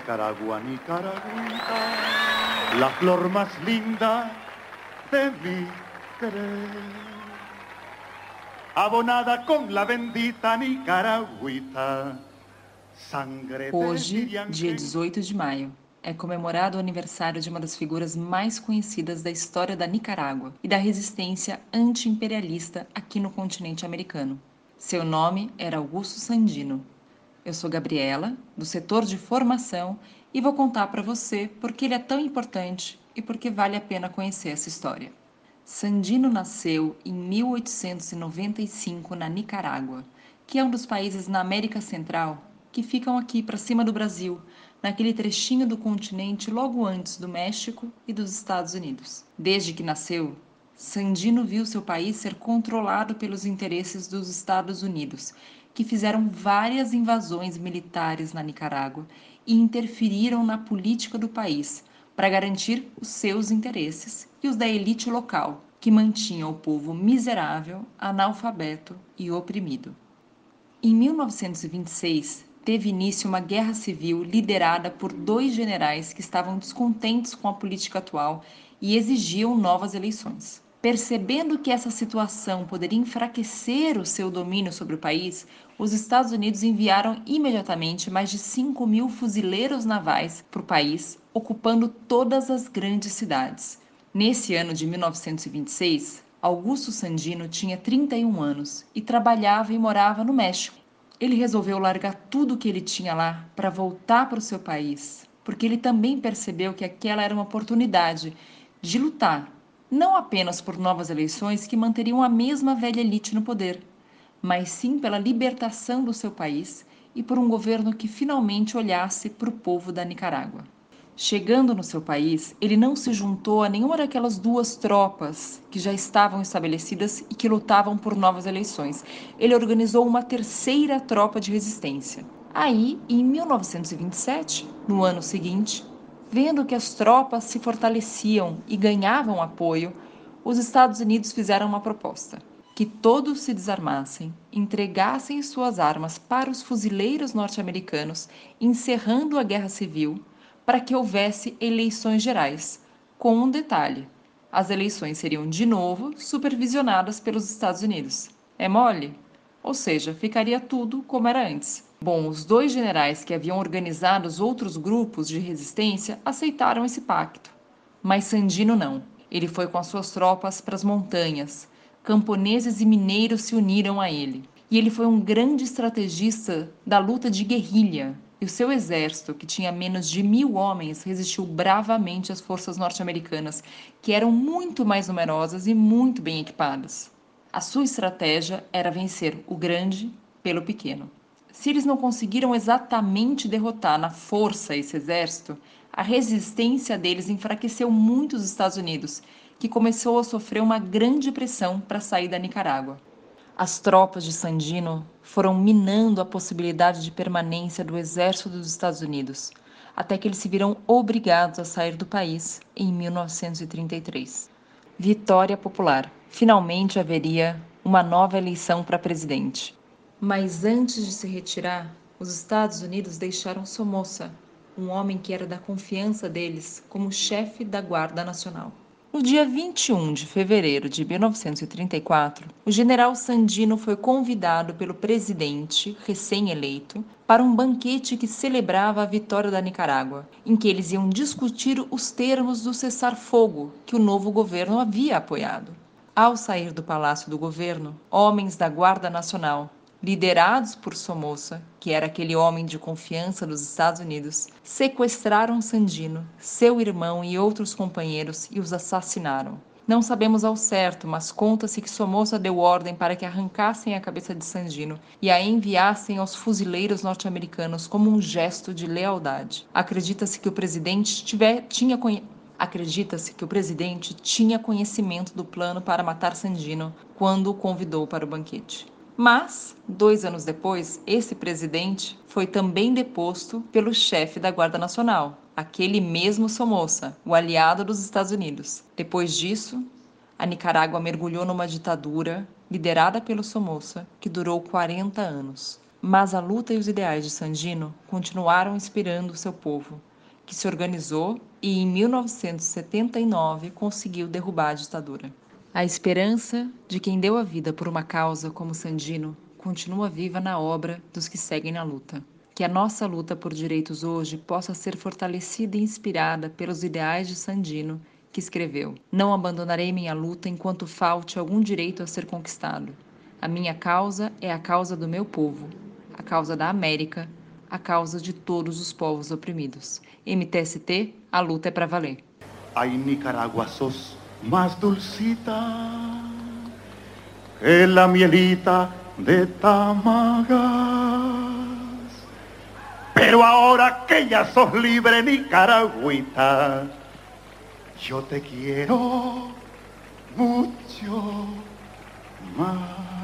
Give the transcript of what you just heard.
Nicaragua, Nicaragüita, la flor más linda de mi querer. Abonada con la bendita Nicaragüita, sangre Hoje, dia 18 de maio, é comemorado o aniversário de uma das figuras mais conhecidas da história da Nicarágua e da resistência anti-imperialista aqui no continente americano. Seu nome era Augusto Sandino. Eu sou Gabriela, do setor de formação, e vou contar para você por que ele é tão importante e por que vale a pena conhecer essa história. Sandino nasceu em 1895 na Nicarágua, que é um dos países na América Central que ficam aqui para cima do Brasil, naquele trechinho do continente logo antes do México e dos Estados Unidos. Desde que nasceu, Sandino viu seu país ser controlado pelos interesses dos Estados Unidos, que fizeram várias invasões militares na Nicarágua e interferiram na política do país para garantir os seus interesses e os da elite local, que mantinha o povo miserável, analfabeto e oprimido. Em 1926, teve início uma guerra civil liderada por dois generais que estavam descontentes com a política atual e exigiam novas eleições. Percebendo que essa situação poderia enfraquecer o seu domínio sobre o país, os Estados Unidos enviaram imediatamente mais de 5 mil fuzileiros navais para o país, ocupando todas as grandes cidades. Nesse ano de 1926, Augusto Sandino tinha 31 anos e trabalhava e morava no México. Ele resolveu largar tudo que ele tinha lá para voltar para o seu país, porque ele também percebeu que aquela era uma oportunidade de lutar, não apenas por novas eleições que manteriam a mesma velha elite no poder, mas sim pela libertação do seu país e por um governo que finalmente olhasse para o povo da Nicarágua. Chegando no seu país, ele não se juntou a nenhuma daquelas duas tropas que já estavam estabelecidas e que lutavam por novas eleições. Ele organizou uma terceira tropa de resistência. Aí, em 1927, no ano seguinte, vendo que as tropas se fortaleciam e ganhavam apoio, os Estados Unidos fizeram uma proposta: que todos se desarmassem, entregassem suas armas para os fuzileiros norte-americanos, encerrando a guerra civil para que houvesse eleições gerais, com um detalhe: as eleições seriam de novo supervisionadas pelos Estados Unidos. É mole? Ou seja, ficaria tudo como era antes. Bom, os dois generais que haviam organizado os outros grupos de resistência aceitaram esse pacto. Mas Sandino não. Ele foi com as suas tropas para as montanhas. Camponeses e mineiros se uniram a ele. E ele foi um grande estrategista da luta de guerrilha, e o seu exército, que tinha menos de mil homens, resistiu bravamente às forças norte-americanas, que eram muito mais numerosas e muito bem equipadas. A sua estratégia era vencer o grande pelo pequeno. Se eles não conseguiram exatamente derrotar na força esse exército, a resistência deles enfraqueceu muito os Estados Unidos, que começou a sofrer uma grande pressão para sair da Nicarágua. As tropas de Sandino foram minando a possibilidade de permanência do exército dos Estados Unidos, até que eles se viram obrigados a sair do país em 1933. Vitória popular. Finalmente haveria uma nova eleição para presidente. Mas antes de se retirar, os Estados Unidos deixaram Somoza, um homem que era da confiança deles, como chefe da Guarda Nacional. No dia 21 de fevereiro de 1934, o general Sandino foi convidado pelo presidente recém-eleito para um banquete que celebrava a vitória da Nicarágua, em que eles iam discutir os termos do cessar-fogo que o novo governo havia apoiado. Ao sair do palácio do governo, homens da Guarda Nacional liderados por Somoza, que era aquele homem de confiança dos Estados Unidos, sequestraram Sandino, seu irmão e outros companheiros e os assassinaram. Não sabemos ao certo, mas conta-se que Somoza deu ordem para que arrancassem a cabeça de Sandino e a enviassem aos fuzileiros norte-americanos como um gesto de lealdade. Acredita-se que o presidente tiver, tinha Acredita-se que o presidente tinha conhecimento do plano para matar Sandino quando o convidou para o banquete. Mas, dois anos depois, esse presidente foi também deposto pelo chefe da Guarda Nacional, aquele mesmo Somoza, o aliado dos Estados Unidos. Depois disso, a Nicarágua mergulhou numa ditadura liderada pelo Somoza, que durou 40 anos. Mas a luta e os ideais de Sandino continuaram inspirando o seu povo, que se organizou e em 1979 conseguiu derrubar a ditadura. A esperança de quem deu a vida por uma causa como Sandino continua viva na obra dos que seguem na luta. Que a nossa luta por direitos hoje possa ser fortalecida e inspirada pelos ideais de Sandino, que escreveu: Não abandonarei minha luta enquanto falte algum direito a ser conquistado. A minha causa é a causa do meu povo, a causa da América, a causa de todos os povos oprimidos. MTST, a luta é para valer. Ai, Nicaragua, sos más dulcita que la mielita de Tamagas. Pero ahora que ya sos libre, Nicaragüita, yo te quiero mucho más.